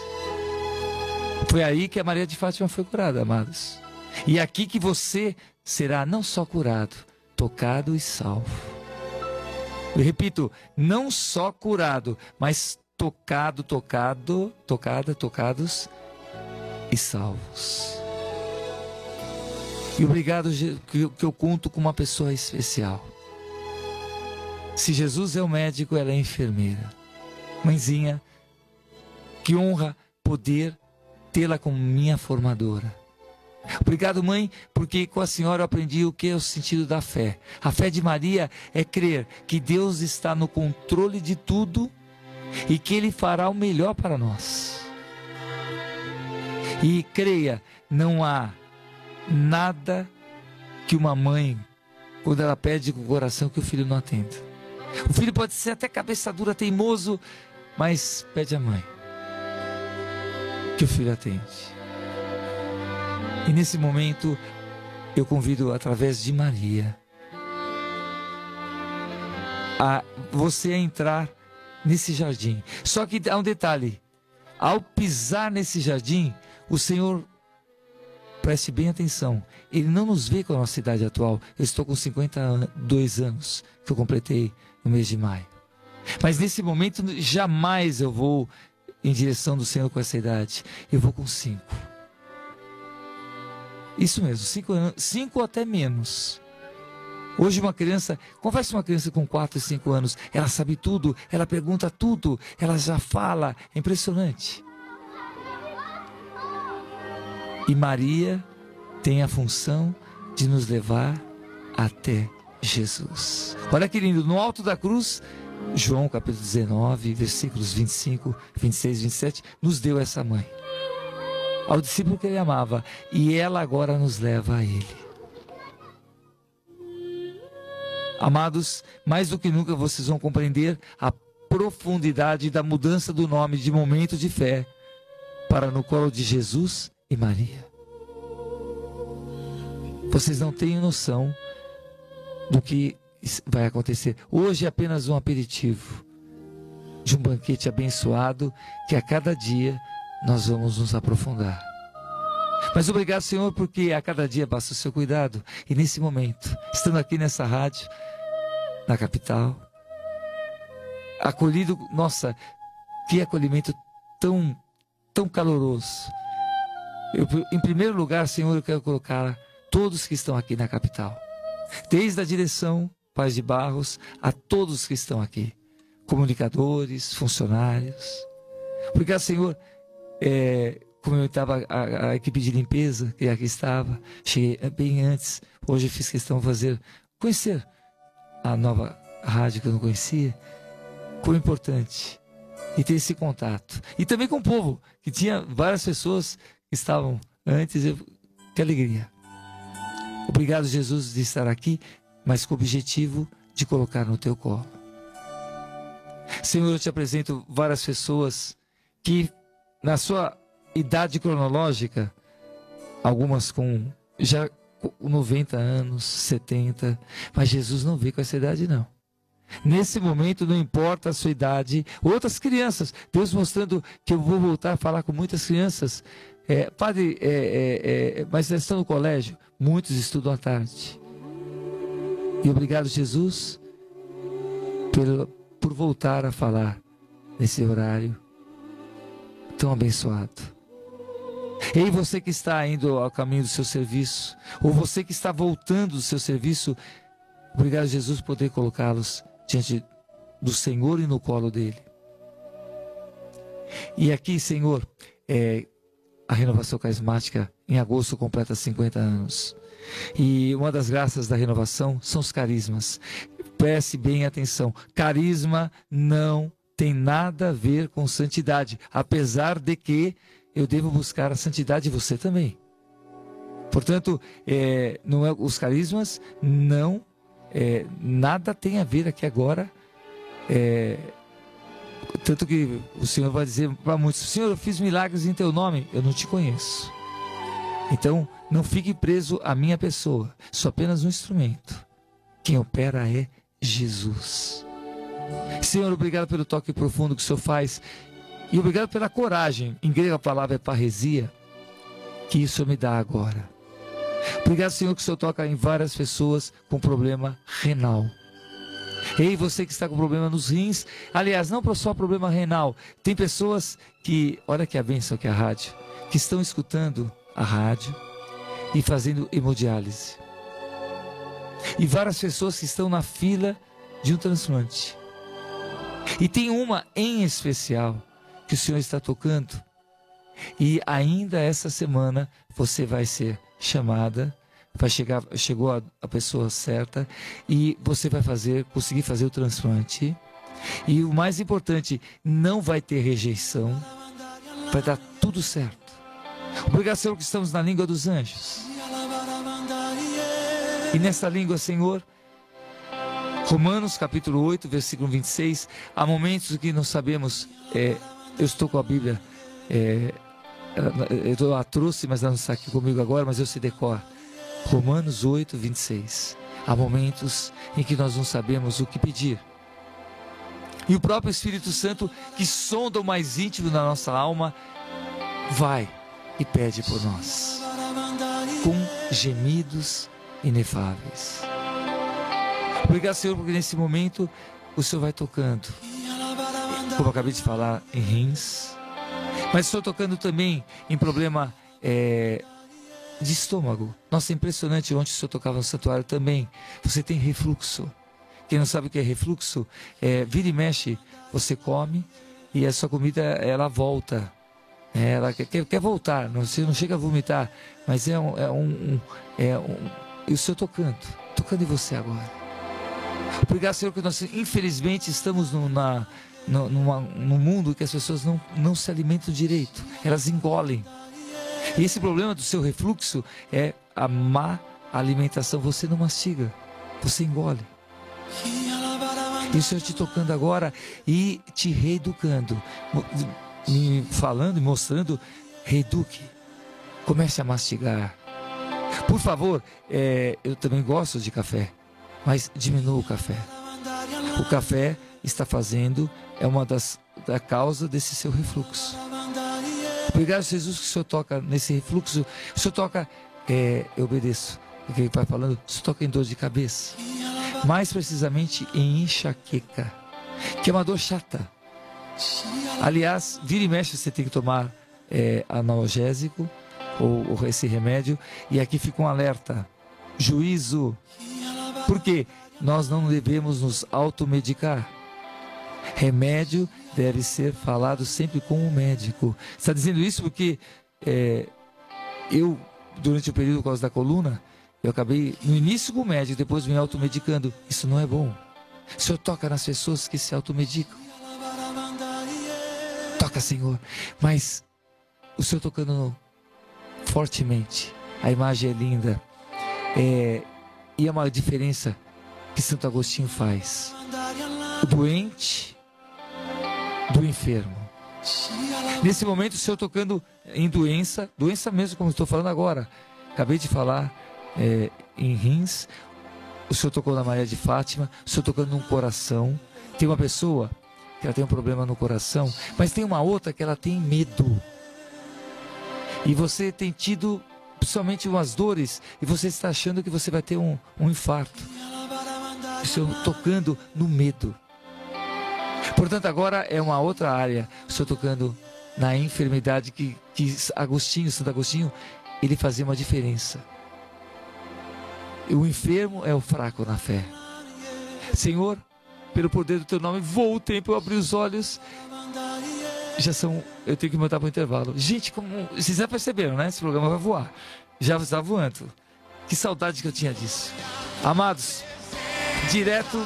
Foi aí que a Maria de Fátima foi curada, amados. E aqui que você será não só curado, tocado e salvo. Eu repito, não só curado, mas tocado, tocado, tocada, tocados e salvos. E obrigado que eu- que eu conto com uma pessoa especial. Se Jesus é o médico, ela é a enfermeira. Mãezinha, que honra poder tê-la como minha formadora. Obrigado, mãe, porque com a senhora eu aprendi o que é o sentido da fé. A fé de Maria é crer que Deus está no controle de tudo e que Ele fará o melhor para nós. E creia, não há nada que uma mãe, quando ela pede com o coração, que o filho não atenda. O filho pode ser até cabeça dura, teimoso, mas pede à mãe que o filho atende. E nesse momento, eu convido através de Maria a você entrar nesse jardim. Só que há um detalhe: ao pisar nesse jardim, o Senhor preste bem atenção. Ele não nos vê com a nossa idade atual. Eu estou com 52 anos, que eu completei no mês de maio. Mas nesse momento, jamais eu vou em direção do Senhor com essa idade. Eu vou com cinco. Isso mesmo, cinco, cinco até menos. Hoje uma criança, conversa com uma criança com 4 e 5 anos, ela sabe tudo, ela pergunta tudo, ela já fala, é impressionante. E Maria tem a função de nos levar até Jesus. Olha que lindo, no alto da cruz, João capítulo 19, versículos 25, 26, 27, nos deu essa mãe. Ao discípulo que ele amava, e ela agora nos leva a ele. Amados, mais do que nunca vocês vão compreender a profundidade da mudança do nome de momento de fé para no colo de Jesus e Maria. Vocês não têm noção do que vai acontecer. Hoje é apenas um aperitivo de um banquete abençoado que a cada dia nós vamos nos aprofundar. Mas obrigado, Senhor, porque a cada dia basta o seu cuidado. E nesse momento, estando aqui nessa rádio, na capital, acolhido, nossa, que acolhimento tão, tão caloroso. Eu, em primeiro lugar, Senhor, eu quero colocar todos que estão aqui na capital, desde a direção Paz de Barros a todos que estão aqui, comunicadores, funcionários. Obrigado, Senhor. É, como eu estava a, a, equipe de limpeza que aqui estava, cheguei bem antes. Hoje fiz questão de fazer conhecer a nova rádio que eu não conhecia. Como importante e ter esse contato. E também com o povo, que tinha várias pessoas estavam antes. Eu, que alegria. Obrigado, Jesus, de estar aqui, mas com o objetivo de colocar no teu colo. Senhor, eu te apresento várias pessoas que, na sua idade cronológica, algumas com já 90 anos, 70, mas Jesus não vê com essa idade, não. Nesse momento, não importa a sua idade, outras crianças, Deus mostrando que eu vou voltar a falar com muitas crianças. É, padre, é, é, é, mas eles estão no colégio, muitos estudam à tarde. E obrigado, Jesus, por, por voltar a falar nesse horário tão abençoado. Ei, você que está indo ao caminho do seu serviço, ou você que está voltando do seu serviço, Obrigado, Jesus, por poder colocá-los diante do Senhor e no colo dele. E aqui, Senhor, é, a renovação carismática em agosto completa 50 anos. E uma das graças da renovação são os carismas. Preste bem atenção: carisma não tem nada a ver com santidade, apesar de que eu devo buscar a santidade você também. Portanto, é, não é, os carismas não é, nada tem a ver aqui agora. É, tanto que o Senhor vai dizer para muitos: Senhor, eu fiz milagres em teu nome, eu não te conheço. Então, não fique preso à minha pessoa, sou apenas um instrumento. Quem opera é Jesus. Senhor, obrigado pelo toque profundo que o Senhor faz e obrigado pela coragem. Em grego a palavra é parresia, que isso me dá agora. Obrigado, Senhor, que o Senhor toca em várias pessoas com problema renal. Ei, você que está com problema nos rins, aliás, não só problema renal, tem pessoas que, olha que a benção que é a rádio, que estão escutando a rádio e fazendo hemodiálise. E várias pessoas que estão na fila de um transplante. E tem uma em especial que o Senhor está tocando. E ainda essa semana você vai ser chamada, vai chegar, chegou a, a pessoa certa e você vai fazer, conseguir fazer o transplante. E o mais importante, não vai ter rejeição, vai dar tudo certo. Obrigado, Senhor, que estamos na língua dos anjos. E nessa língua, Senhor, Romanos capítulo 8, versículo 26, há momentos que nós sabemos, é, eu estou com a Bíblia, é, eu a trouxe, mas ela não está aqui comigo agora, mas eu se decor. Romanos 8, 26. Há momentos em que nós não sabemos o que pedir. E o próprio Espírito Santo, que sonda o mais íntimo da nossa alma, vai e pede por nós, com gemidos inefáveis. Obrigado, Senhor, porque nesse momento o Senhor vai tocando, como eu acabei de falar, em rins, mas estou tocando também em problema é, de estômago. Nossa, é impressionante. Ontem o senhor tocava no santuário também. Você tem refluxo. Quem não sabe o que é refluxo, é, vira e mexe, você come e a sua comida ela volta. É, ela quer, quer, voltar, você não chega a vomitar, mas é um. É um, é um e o Senhor tocando, tocando em você agora. Obrigado, Senhor, que nós infelizmente estamos no, numa, num mundo que as pessoas não, não se alimentam direito, elas engolem. E esse problema do seu refluxo é a má alimentação. Você não mastiga, você engole. E o Senhor te tocando agora e te reeducando, me falando e mostrando, reeduque. Comece a mastigar. Por favor, é, eu também gosto de café, mas diminua o café. O café está fazendo, é uma das da causa desse seu refluxo. Obrigado, Jesus, que o Senhor toca nesse refluxo. O Senhor toca, é, eu obedeço. O que ele vai falando? O Senhor toca em dor de cabeça. Mais precisamente em enxaqueca, que é uma dor chata. Aliás, vira e mexe você tem que tomar é, analgésico ou, ou esse remédio. E aqui fica um alerta: juízo. Por quê? Nós não devemos nos automedicar. Remédio deve ser falado sempre com o médico. Está dizendo isso porque é, eu, durante o período por causa da coluna, eu acabei no início com o médico, depois me automedicando. Isso não é bom. O Senhor toca nas pessoas que se automedicam. Toca, Senhor. Mas o Senhor tocando fortemente. A imagem é linda. É, e é uma diferença que Santo Agostinho faz. O doente do enfermo. Nesse momento, o Senhor tocando em doença, doença mesmo, como estou falando agora. Acabei de falar é, em rins. O Senhor tocou na Maria de Fátima. O Senhor tocando num coração. Tem uma pessoa que ela tem um problema no coração, mas tem uma outra que ela tem medo. E você tem tido principalmente umas dores e você está achando que você vai ter um, um infarto. O Senhor tocando no medo. Portanto, agora é uma outra área. Senhor tocando na enfermidade que, que Agostinho, Santo Agostinho, ele fazia uma diferença. O enfermo é o fraco na fé. Senhor, pelo poder do teu nome, voa o tempo, eu abri os olhos. Já são. Eu tenho que montar para o intervalo. Gente, como. Vocês já perceberam, né? Esse programa vai voar. Já está voando. Que saudade que eu tinha disso. Amados, direto.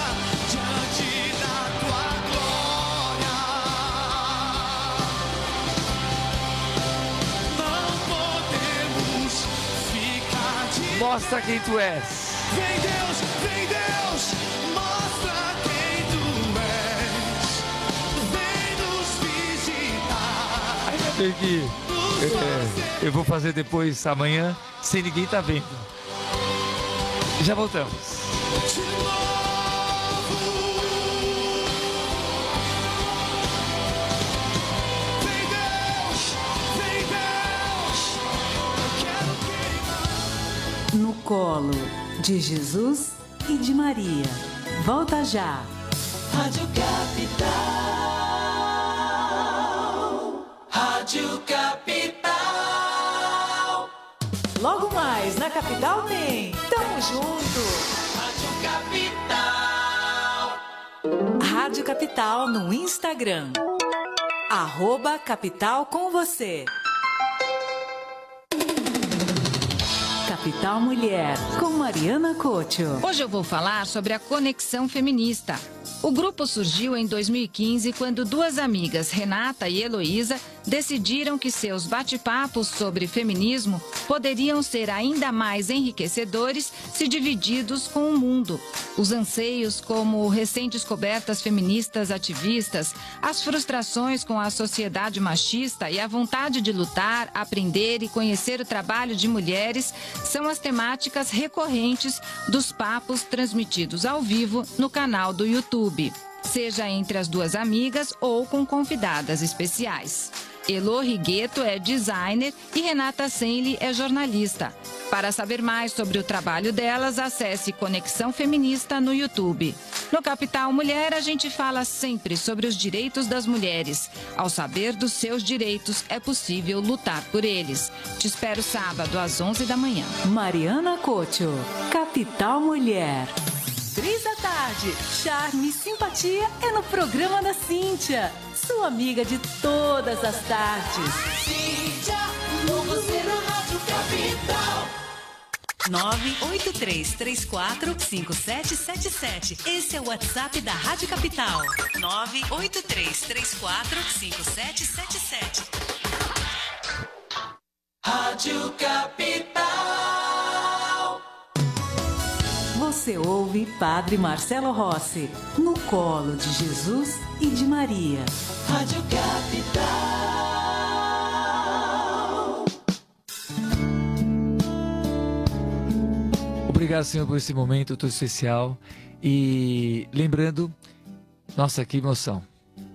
Mostra quem tu és. Vem Deus, vem Deus, mostra quem tu és. Vem nos visitar. Que é, eu vou fazer depois amanhã sem ninguém tá vendo. Já voltamos. No colo de Jesus e de Maria. Volta já. Rádio Capital. Rádio Capital. Logo mais, na capital tem. Tamo junto. Rádio Capital. Rádio Capital no Instagram. Arroba Capital com você. Capital Mulher, com Mariana Cocho. Hoje eu vou falar sobre a Conexão Feminista. O grupo surgiu em 2015 quando duas amigas, Renata e Heloísa, decidiram que seus bate-papos sobre feminismo poderiam ser ainda mais enriquecedores se divididos com o mundo. Os anseios como recém-descobertas feministas ativistas, as frustrações com a sociedade machista e a vontade de lutar, aprender e conhecer o trabalho de mulheres são as temáticas recorrentes dos papos transmitidos ao vivo no canal do YouTube, seja entre as duas amigas ou com convidadas especiais. Elo Rigueto é designer e Renata Senli é jornalista. Para saber mais sobre o trabalho delas, acesse Conexão Feminista no YouTube. No Capital Mulher, a gente fala sempre sobre os direitos das mulheres. Ao saber dos seus direitos, é possível lutar por eles. Te espero sábado às 11 da manhã. Mariana Cocho, Capital Mulher. Três da tarde, charme e simpatia é no programa da Cíntia, sua amiga de todas as tardes. Cíntia, com você na Rádio Capital. 983345777. Esse é o WhatsApp da Rádio Capital. 983345777. Rádio Capital. Você ouve Padre Marcelo Rossi, no colo de Jesus e de Maria. Rádio Capital. Obrigado, Senhor, por esse momento tão especial. E lembrando, nossa, que emoção,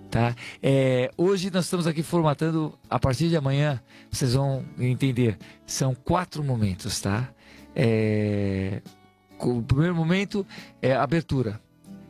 tá? É, hoje nós estamos aqui formatando, a partir de amanhã, vocês vão entender, são quatro momentos, tá? É, o primeiro momento é abertura.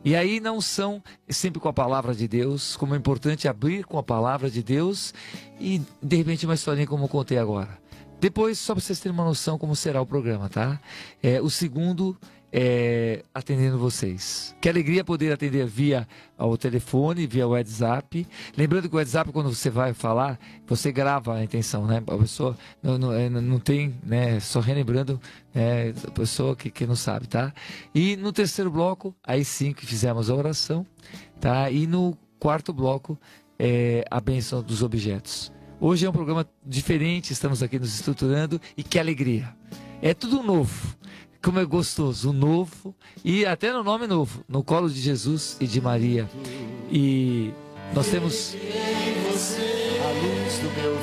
E aí não são sempre com a palavra de Deus, como é importante abrir com a palavra de Deus e de repente uma historinha como eu contei agora. Depois, só para vocês terem uma noção como será o programa, tá? É, o segundo é atendendo vocês. Que alegria poder atender via o telefone, via WhatsApp. Lembrando que o WhatsApp, quando você vai falar, você grava a intenção, né? A pessoa não, não, é, não tem, né? Só relembrando, né? a pessoa que, que não sabe, tá? E no terceiro bloco, aí sim que fizemos a oração, tá? E no quarto bloco, é a bênção dos objetos. Hoje é um programa diferente, estamos aqui nos estruturando e que alegria. É tudo novo. Como é gostoso, o novo e até no nome novo, no colo de Jesus e de Maria. E nós temos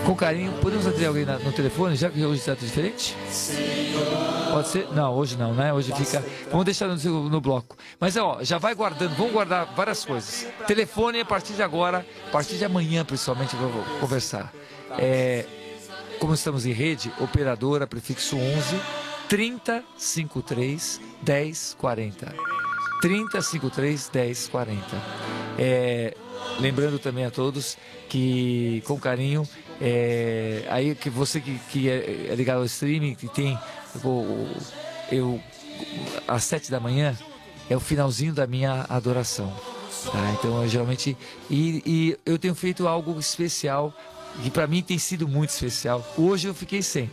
Com carinho, podemos atender alguém no telefone, já que hoje está diferente? Pode ser? Não, hoje não, né? Hoje fica. Vamos deixar no, no bloco. Mas ó, já vai guardando, vamos guardar várias coisas. Telefone a partir de agora, a partir de amanhã, principalmente, eu vou conversar. É, como estamos em rede, operadora prefixo 11 3053 1040. 3053 1040. É, lembrando também a todos que, com carinho, é, aí que você que, que é, é ligado ao streaming, que tem o- eu às sete da manhã é o finalzinho da minha adoração. tá? Então eu geralmente e, e eu tenho feito algo especial que para mim tem sido muito especial. Hoje eu fiquei sem.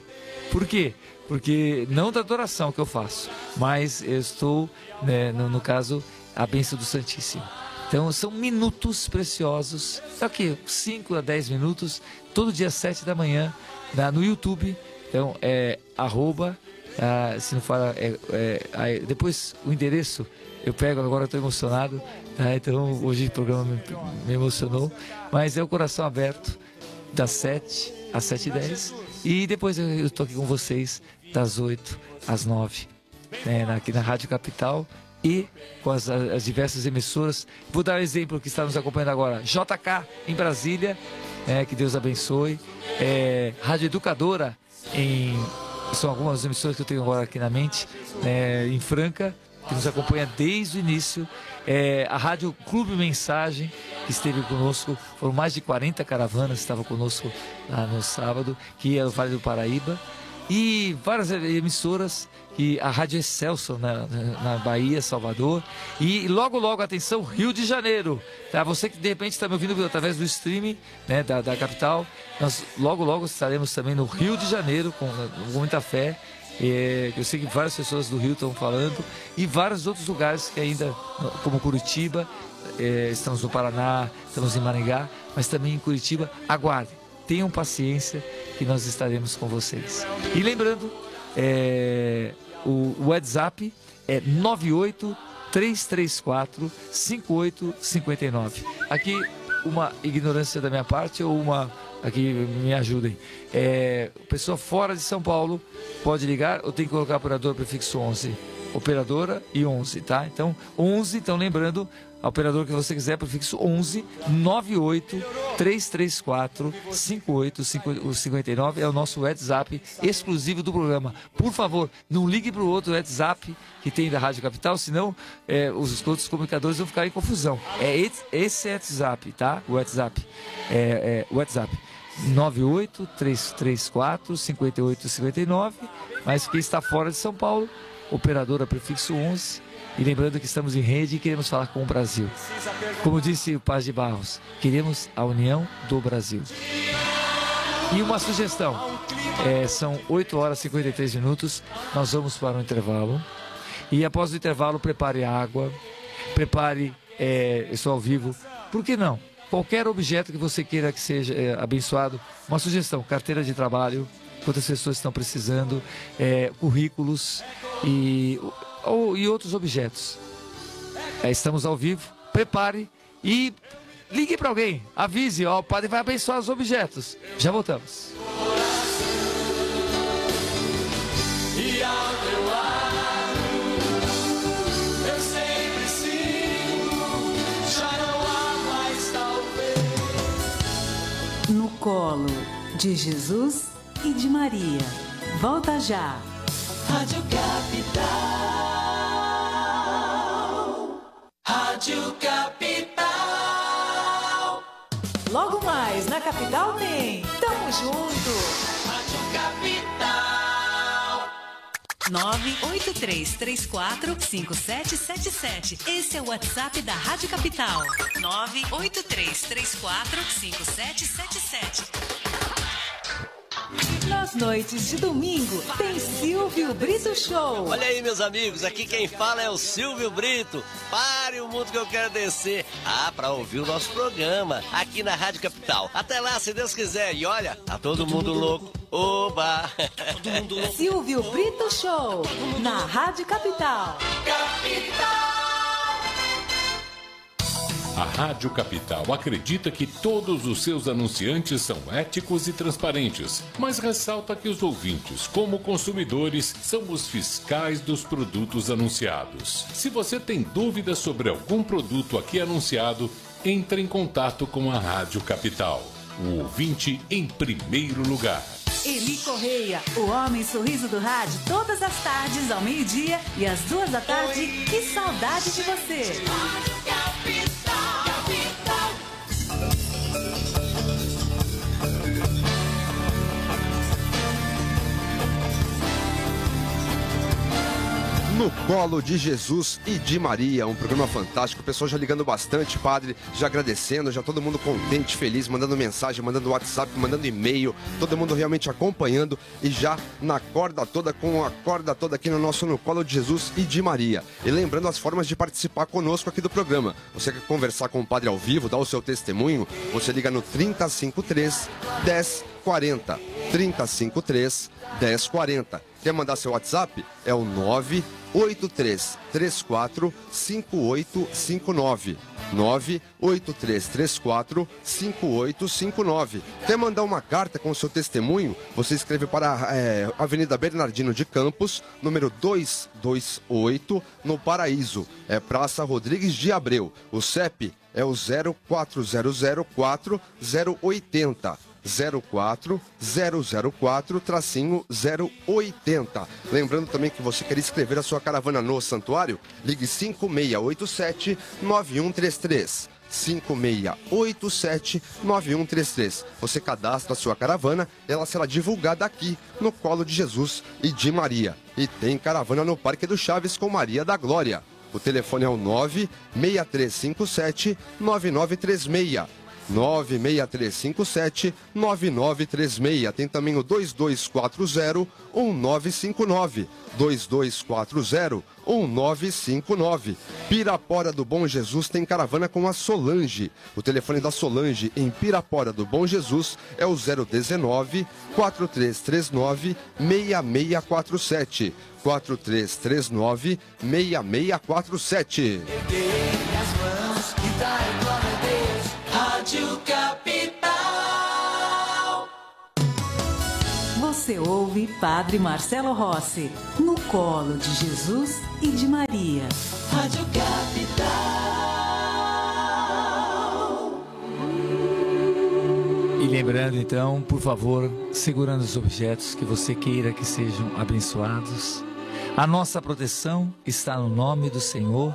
Por quê? Porque não da adoração que eu faço, mas eu estou, né, no, no caso, a bênção do Santíssimo. Então são minutos preciosos, que 5 a 10 minutos, todo dia 7 da manhã, na- no YouTube. Então é arroba, ah, se não fala, é, é, aí, depois o endereço eu pego, agora estou emocionado, tá? então hoje o programa me, me emocionou, mas é o coração aberto, das 7 às 7 e 10 e depois eu estou aqui com vocês das 8 às 9 né, aqui na Rádio Capital e com as, as diversas emissoras. Vou dar um exemplo que está nos acompanhando agora: JK em Brasília, né, que Deus abençoe. É, Rádio Educadora em. São algumas emissoras que eu tenho agora aqui na mente, né, em Franca, que nos acompanha desde o início. É, a Rádio Clube Mensagem, que esteve conosco, foram mais de 40 caravanas que estavam conosco lá no sábado, que é o Vale do Paraíba e várias emissoras que a Rádio Excelsior na, na Bahia, Salvador e logo logo atenção Rio de Janeiro, tá? Você que de repente está me ouvindo através do streaming, né, da, da capital, nós logo logo estaremos também no Rio de Janeiro com, com muita fé. É, eu sei que várias pessoas do Rio estão falando e vários outros lugares que ainda, como Curitiba, é, estamos no Paraná, estamos em Maringá, mas também em Curitiba. Aguardem, tenham paciência que nós estaremos com vocês. E lembrando, é, o WhatsApp é 98 334 5859. Aqui uma ignorância da minha parte ou uma aqui me ajudem. É, pessoa fora de São Paulo pode ligar ou tem que colocar operador prefixo 11. Operadora e 11, tá? Então 11, então lembrando a operadora que você quiser, prefixo 11 98 334 5859 é o nosso WhatsApp exclusivo do programa. Por favor, não ligue para o outro WhatsApp que tem da Rádio Capital, senão é, os outros comunicadores vão ficar em confusão. É esse, esse WhatsApp, tá? O WhatsApp. É, é, WhatsApp. 98 334 5859 mas quem está fora de São Paulo, operadora prefixo 11 e lembrando que estamos em rede e queremos falar com o Brasil. Como disse o Paz de Barros, queremos a união do Brasil. E uma sugestão: é, são 8 horas e 53 minutos, nós vamos para um intervalo. E após o intervalo, prepare água, prepare, é, eu estou ao vivo, por que não? Qualquer objeto que você queira que seja é, abençoado, uma sugestão: carteira de trabalho, quantas pessoas estão precisando, é, currículos e, ou, e outros objetos. É, estamos ao vivo, prepare e ligue para alguém, avise, ó, o padre vai abençoar os objetos. Já voltamos. Colo de Jesus e de Maria. Volta já. Rádio Capital. Rádio Capital. Logo mais na capital tem. Tamo junto. Rádio Capital. 983345777. Esse é o WhatsApp da Rádio Capital. 983345777. Nas noites de domingo tem Silvio Brito Show. Olha aí, meus amigos, aqui quem fala é o Silvio Brito. Pare o mundo que eu quero descer. Ah, pra ouvir o nosso programa aqui na Rádio Capital. Até lá, se Deus quiser. E olha, tá todo mundo louco. Oba! Silvio Brito Show. Na Rádio Capital. Capital. A Rádio Capital acredita que todos os seus anunciantes são éticos e transparentes, mas ressalta que os ouvintes, como consumidores, são os fiscais dos produtos anunciados. Se você tem dúvidas sobre algum produto aqui anunciado, entre em contato com a Rádio Capital. O ouvinte em primeiro lugar. Eli Correia, o homem sorriso do rádio, todas as tardes ao meio-dia e às duas da tarde. Que saudade de você! No Colo de Jesus e de Maria, um programa fantástico. O pessoal já ligando bastante, padre, já agradecendo, já todo mundo contente, feliz, mandando mensagem, mandando WhatsApp, mandando e-mail, todo mundo realmente acompanhando e já na corda toda, com a corda toda aqui no nosso No Colo de Jesus e de Maria. E lembrando as formas de participar conosco aqui do programa. Você quer conversar com o padre ao vivo, dar o seu testemunho? Você liga no 353 1040. 353 1040. Quer mandar seu WhatsApp? É o 98334 5859. 98334 5859. Quer mandar uma carta com o seu testemunho? Você escreve para é, Avenida Bernardino de Campos, número 228, no Paraíso. É Praça Rodrigues de Abreu. O CEP é o 04004 080. 04 004 tracinho 080. Lembrando também que você quer escrever a sua caravana no santuário, ligue 5687 9133. 5687 9133. Você cadastra a sua caravana, ela será divulgada aqui no Colo de Jesus e de Maria. E tem caravana no Parque do Chaves com Maria da Glória. O telefone é o 96357 9936. 96357 9936. Tem também o 2240 1959. 2240 1959. Pirapora do Bom Jesus tem caravana com a Solange. O telefone da Solange em Pirapora do Bom Jesus é o 019 4339 Você ouve Padre Marcelo Rossi, no colo de Jesus e de Maria. Rádio Capital. E lembrando então, por favor, segurando os objetos que você queira que sejam abençoados. A nossa proteção está no nome do Senhor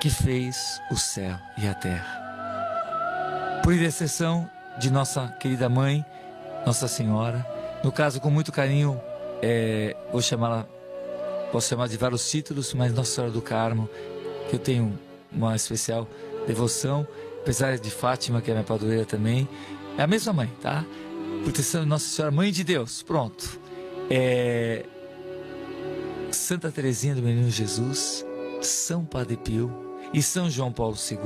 que fez o céu e a terra. Por intercessão de nossa querida mãe, Nossa Senhora, no caso com muito carinho, é, vou chamá-la, posso chamar de vários títulos, mas Nossa Senhora do Carmo, que eu tenho uma especial devoção, apesar de Fátima, que é minha padroeira também, é a mesma mãe, tá? Proteção de Nossa Senhora, Mãe de Deus, pronto. É, Santa Teresinha do Menino Jesus, São Padre Pio e São João Paulo II.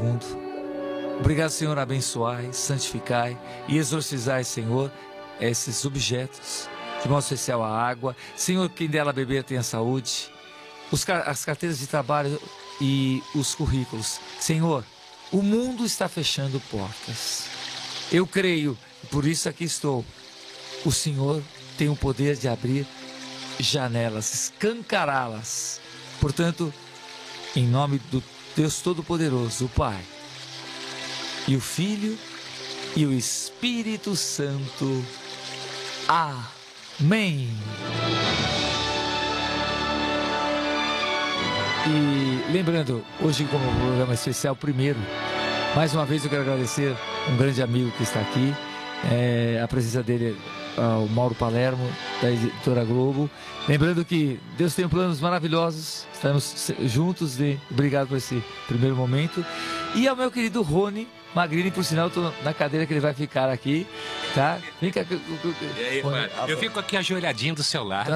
Obrigado, Senhor, abençoai, santificai e exorcizai, Senhor, esses objetos, de modo especial a água. Senhor, quem dela beber tenha saúde. Os as carteiras de trabalho e os currículos. Senhor, o mundo está fechando portas. Eu creio, por isso aqui estou. O Senhor tem o poder de abrir janelas, escancará-las. Portanto, em nome do Deus Todo-Poderoso, o Pai, e o Filho e o Espírito Santo. Amém. E lembrando, hoje como programa especial primeiro, mais uma vez eu quero agradecer um grande amigo que está aqui, é, a presença dele, ah, o Mauro Palermo, da editora Globo. Lembrando que Deus tem planos maravilhosos, estamos juntos, e obrigado por esse primeiro momento. E ao meu querido Rony, Magrini, por sinal, tô na cadeira que ele vai ficar aqui, tá? Cá. E aí? Eu fico aqui ajoelhadinho do seu lado.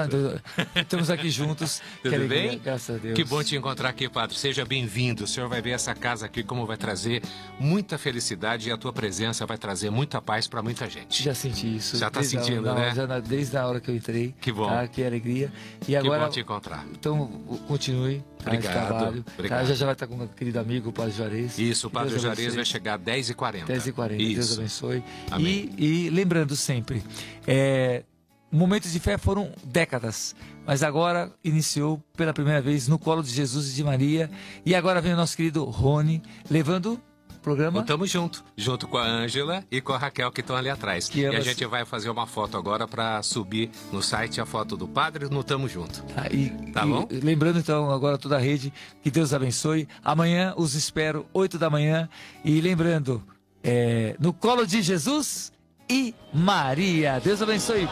Estamos aqui juntos. Tudo alegria, bem? Graças a Deus. Que bom te encontrar aqui, padre. Seja bem-vindo. O senhor vai ver essa casa aqui como vai trazer muita felicidade e a tua presença vai trazer muita paz para muita gente. Já senti isso. Já tá a- sentindo, não, né? Já na- desde a hora que eu entrei. Que bom. Tá? Que alegria. E Que agora. bom te encontrar. Então, continue. Tá, Obrigado, trabalho. obrigado. Tá? Já já vai estar com o meu querido amigo, o Padre Juarez. Isso, o Que Padre Juarez vai chegar às 10h40. 10h40. Deus abençoe. Amém. E, e lembrando sempre, é, momentos de fé foram décadas, mas agora iniciou pela primeira vez no colo de Jesus e de Maria. E agora vem o nosso querido Rony levando o programa. Tamo junto, junto com a Ângela e com a Raquel que estão ali atrás. Que e a gente vai fazer uma foto agora para subir no site a foto do padre no Tamo Junto. Tá, e, Tá e bom? lembrando então agora toda a rede, que Deus abençoe. Amanhã os espero, 8 da manhã. E lembrando, é, no colo de Jesus e Maria. Deus abençoe.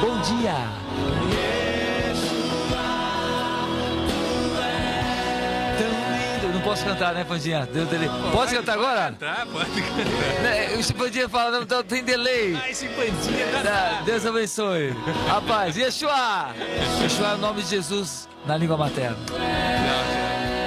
Bom dia. Não posso cantar, né, Pandinha? Deu delay. Pode cantar agora? Tá, pode cantar. Né, O Pandinha fala, não, não, tem delay. Ah, esse Pandinha Tá, Deus abençoe. Rapaz, Yeshua. Yeshua é o nome de Jesus na língua materna. Não,